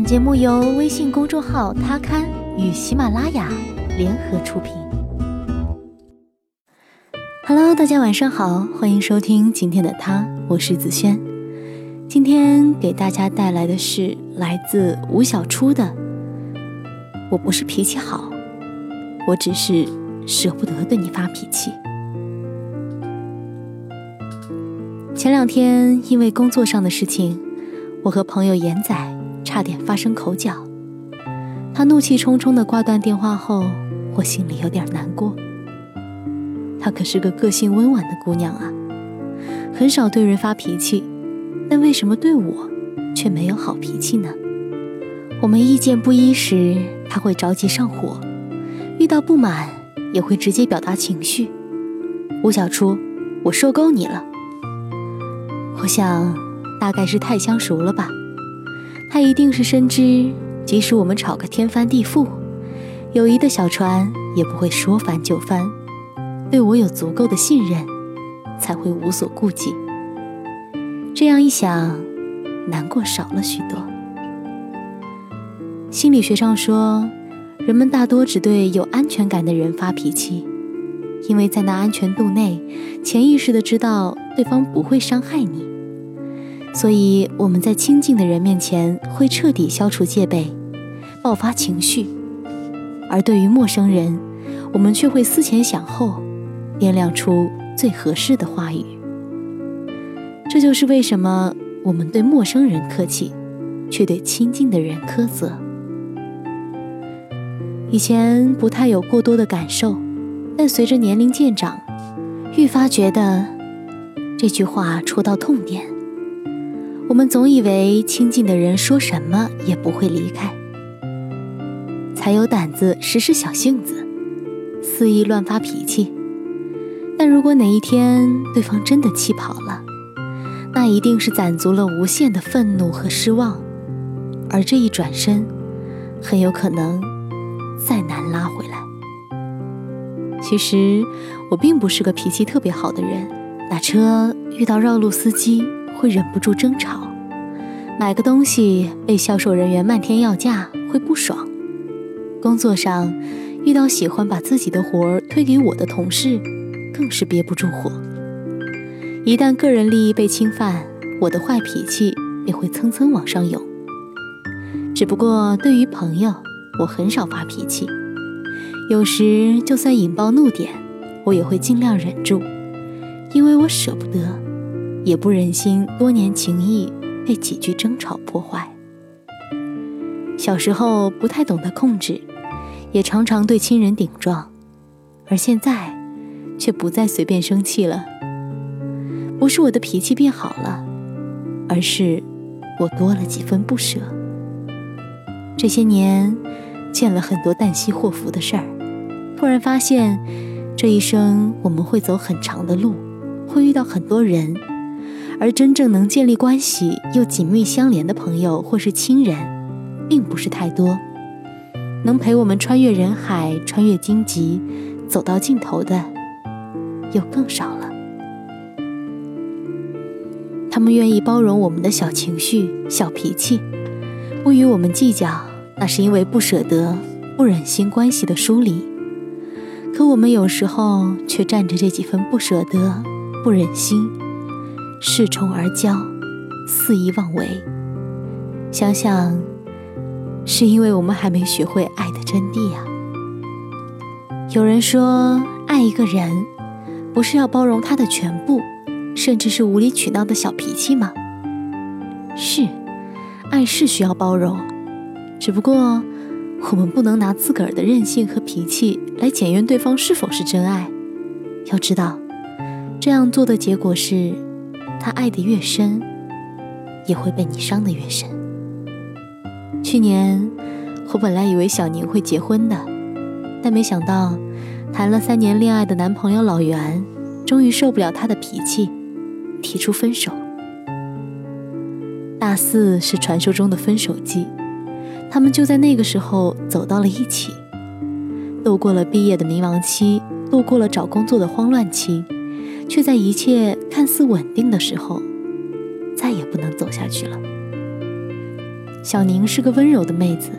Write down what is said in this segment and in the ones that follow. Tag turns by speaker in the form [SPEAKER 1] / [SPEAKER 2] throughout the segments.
[SPEAKER 1] 本节目由微信公众号“他刊”与喜马拉雅联合出品。Hello，大家晚上好，欢迎收听今天的他，我是子轩。今天给大家带来的是来自吴小初的：“我不是脾气好，我只是舍不得对你发脾气。”前两天因为工作上的事情，我和朋友严仔。差点发生口角，她怒气冲冲地挂断电话后，我心里有点难过。她可是个个性温婉的姑娘啊，很少对人发脾气，但为什么对我却没有好脾气呢？我们意见不一时，她会着急上火；遇到不满，也会直接表达情绪。吴小初，我受够你了。我想，大概是太相熟了吧。他一定是深知，即使我们吵个天翻地覆，友谊的小船也不会说翻就翻。对我有足够的信任，才会无所顾忌。这样一想，难过少了许多。心理学上说，人们大多只对有安全感的人发脾气，因为在那安全度内，潜意识的知道对方不会伤害你。所以我们在亲近的人面前会彻底消除戒备，爆发情绪；而对于陌生人，我们却会思前想后，掂量出最合适的话语。这就是为什么我们对陌生人客气，却对亲近的人苛责。以前不太有过多的感受，但随着年龄渐长，愈发觉得这句话戳到痛点。我们总以为亲近的人说什么也不会离开，才有胆子使使小性子，肆意乱发脾气。但如果哪一天对方真的气跑了，那一定是攒足了无限的愤怒和失望，而这一转身，很有可能再难拉回来。其实我并不是个脾气特别好的人，打车遇到绕路司机。会忍不住争吵，买个东西被销售人员漫天要价会不爽，工作上遇到喜欢把自己的活儿推给我的同事，更是憋不住火。一旦个人利益被侵犯，我的坏脾气也会蹭蹭往上涌。只不过对于朋友，我很少发脾气，有时就算引爆怒点，我也会尽量忍住，因为我舍不得。也不忍心多年情谊被几句争吵破坏。小时候不太懂得控制，也常常对亲人顶撞，而现在却不再随便生气了。不是我的脾气变好了，而是我多了几分不舍。这些年见了很多旦夕祸福的事儿，突然发现这一生我们会走很长的路，会遇到很多人。而真正能建立关系又紧密相连的朋友或是亲人，并不是太多。能陪我们穿越人海、穿越荆棘，走到尽头的，又更少了。他们愿意包容我们的小情绪、小脾气，不与我们计较，那是因为不舍得、不忍心关系的疏离。可我们有时候却占着这几分不舍得、不忍心。恃宠而骄，肆意妄为。想想，是因为我们还没学会爱的真谛呀。有人说，爱一个人，不是要包容他的全部，甚至是无理取闹的小脾气吗？是，爱是需要包容，只不过我们不能拿自个儿的任性和脾气来检验对方是否是真爱。要知道，这样做的结果是。他爱得越深，也会被你伤得越深。去年，我本来以为小宁会结婚的，但没想到，谈了三年恋爱的男朋友老袁，终于受不了她的脾气，提出分手。大四是传说中的分手季，他们就在那个时候走到了一起，度过了毕业的迷茫期，度过了找工作的慌乱期。却在一切看似稳定的时候，再也不能走下去了。小宁是个温柔的妹子，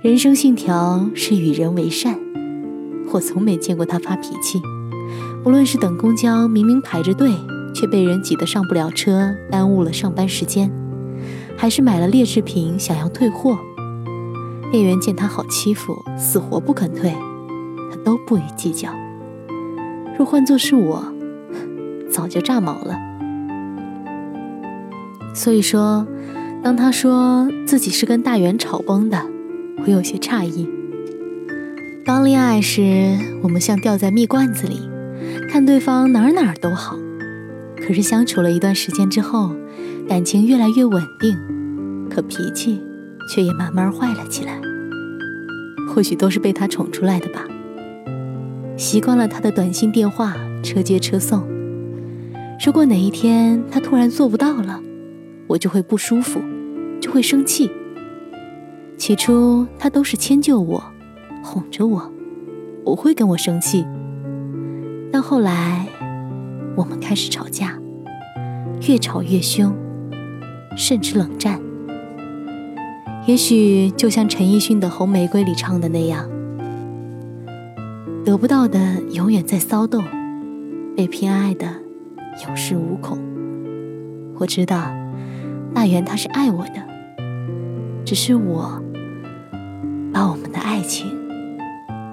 [SPEAKER 1] 人生信条是与人为善。我从没见过她发脾气，不论是等公交，明明排着队，却被人挤得上不了车，耽误了上班时间，还是买了劣质品想要退货，店员见她好欺负，死活不肯退，她都不予计较。若换作是我，早就炸毛了。所以说。当他说自己是跟大元吵崩的，我有些诧异。刚恋爱时，我们像掉在蜜罐子里，看对方哪儿哪儿都好。可是相处了一段时间之后，感情越来越稳定，可脾气却也慢慢坏了起来。或许都是被他宠出来的吧。习惯了他的短信、电话、车接车送。如果哪一天他突然做不到了，我就会不舒服。就会生气。起初他都是迁就我，哄着我，不会跟我生气。但后来我们开始吵架，越吵越凶，甚至冷战。也许就像陈奕迅的《红玫瑰》里唱的那样，得不到的永远在骚动，被偏爱的有恃无恐。我知道大元他是爱我的。只是我把我们的爱情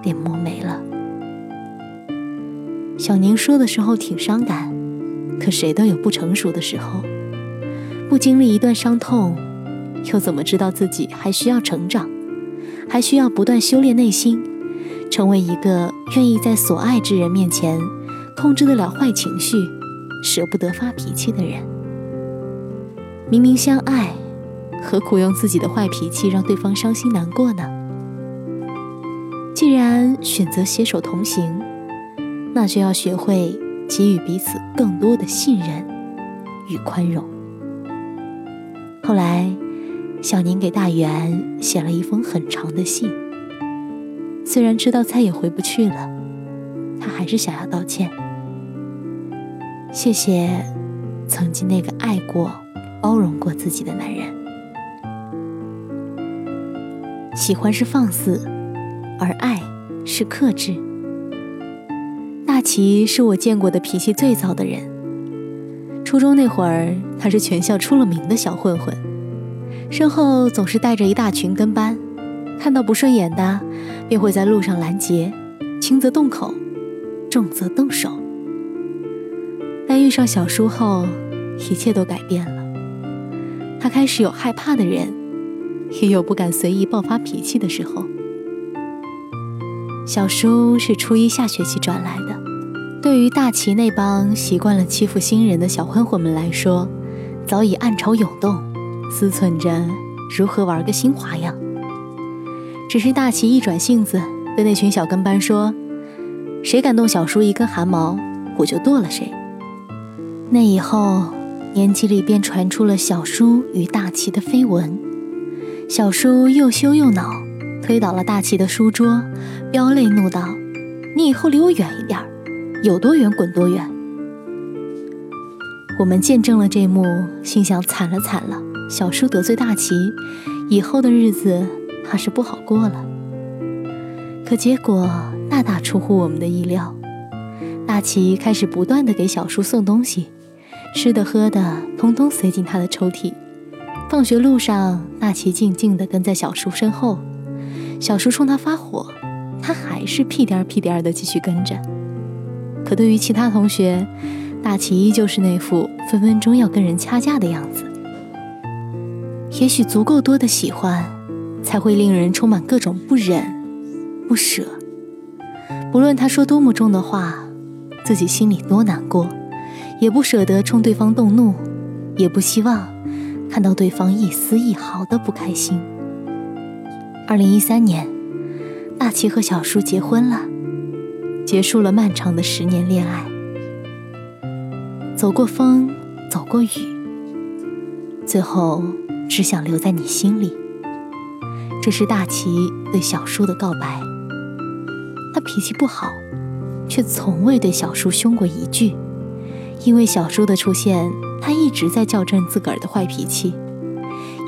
[SPEAKER 1] 给磨没了。小宁说的时候挺伤感，可谁都有不成熟的时候，不经历一段伤痛，又怎么知道自己还需要成长，还需要不断修炼内心，成为一个愿意在所爱之人面前控制得了坏情绪、舍不得发脾气的人？明明相爱。何苦用自己的坏脾气让对方伤心难过呢？既然选择携手同行，那就要学会给予彼此更多的信任与宽容。后来，小宁给大元写了一封很长的信，虽然知道再也回不去了，他还是想要道歉。谢谢曾经那个爱过、包容过自己的男人。喜欢是放肆，而爱是克制。大齐是我见过的脾气最躁的人。初中那会儿，他是全校出了名的小混混，身后总是带着一大群跟班，看到不顺眼的，便会在路上拦截，轻则动口，重则动手。遇上小叔后，一切都改变了，他开始有害怕的人。也有不敢随意爆发脾气的时候。小叔是初一下学期转来的，对于大齐那帮习惯了欺负新人的小混混们来说，早已暗潮涌动，思忖着如何玩个新花样。只是大齐一转性子，对那群小跟班说：“谁敢动小叔一根汗毛，我就剁了谁。”那以后，年级里便传出了小叔与大齐的绯闻。小叔又羞又恼，推倒了大齐的书桌，飙泪怒道：“你以后离我远一点，有多远滚多远。”我们见证了这幕，心想惨了惨了，小叔得罪大齐，以后的日子怕是不好过了。可结果大大出乎我们的意料，大齐开始不断的给小叔送东西，吃的喝的通通塞进他的抽屉。放学路上，大齐静静地跟在小叔身后，小叔冲他发火，他还是屁颠儿屁颠儿的继续跟着。可对于其他同学，大齐依旧是那副分分钟要跟人掐架的样子。也许足够多的喜欢，才会令人充满各种不忍、不舍。不论他说多么重的话，自己心里多难过，也不舍得冲对方动怒，也不希望。看到对方一丝一毫的不开心。二零一三年，大齐和小叔结婚了，结束了漫长的十年恋爱。走过风，走过雨，最后只想留在你心里。这是大齐对小叔的告白。他脾气不好，却从未对小叔凶过一句。因为小叔的出现，他一直在校正自个儿的坏脾气，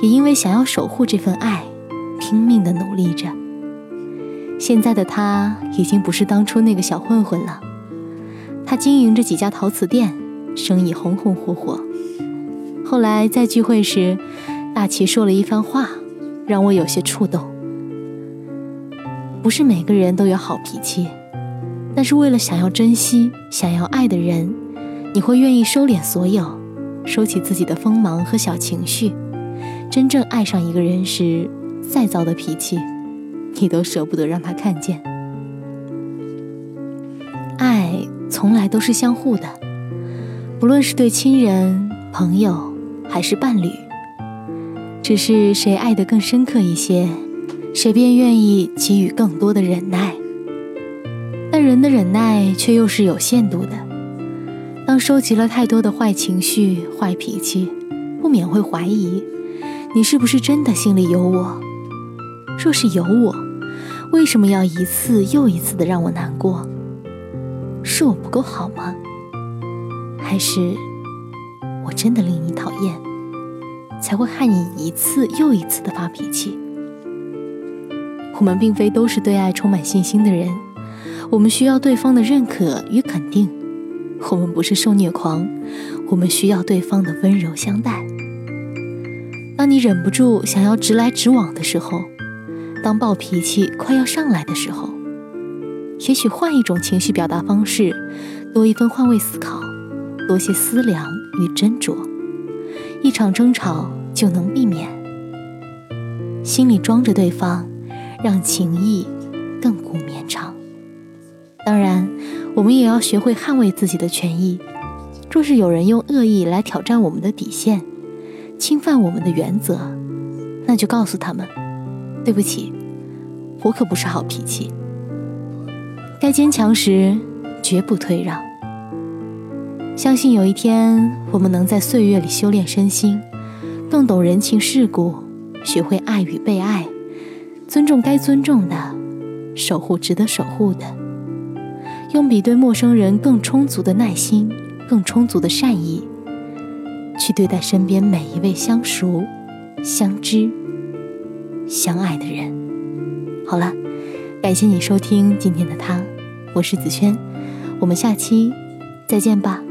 [SPEAKER 1] 也因为想要守护这份爱，拼命的努力着。现在的他已经不是当初那个小混混了，他经营着几家陶瓷店，生意红红火火。后来在聚会时，大齐说了一番话，让我有些触动。不是每个人都有好脾气，但是为了想要珍惜、想要爱的人，你会愿意收敛所有，收起自己的锋芒和小情绪。真正爱上一个人时，再糟的脾气，你都舍不得让他看见。爱从来都是相互的，不论是对亲人、朋友还是伴侣，只是谁爱得更深刻一些。谁便愿意给予更多的忍耐，但人的忍耐却又是有限度的。收集了太多的坏情绪、坏脾气，不免会怀疑，你是不是真的心里有我？若是有我，为什么要一次又一次的让我难过？是我不够好吗？还是我真的令你讨厌，才会害你一次又一次的发脾气？我们并非都是对爱充满信心的人，我们需要对方的认可与肯定。我们不是受虐狂，我们需要对方的温柔相待。当你忍不住想要直来直往的时候，当暴脾气快要上来的时候，也许换一种情绪表达方式，多一分换位思考，多些思量与斟酌，一场争吵就能避免。心里装着对方。让情谊亘古绵长。当然，我们也要学会捍卫自己的权益。若是有人用恶意来挑战我们的底线，侵犯我们的原则，那就告诉他们：对不起，我可不是好脾气。该坚强时，绝不退让。相信有一天，我们能在岁月里修炼身心，更懂人情世故，学会爱与被爱。尊重该尊重的，守护值得守护的，用比对陌生人更充足的耐心、更充足的善意，去对待身边每一位相熟、相知、相爱的人。好了，感谢你收听今天的他，我是子轩，我们下期再见吧。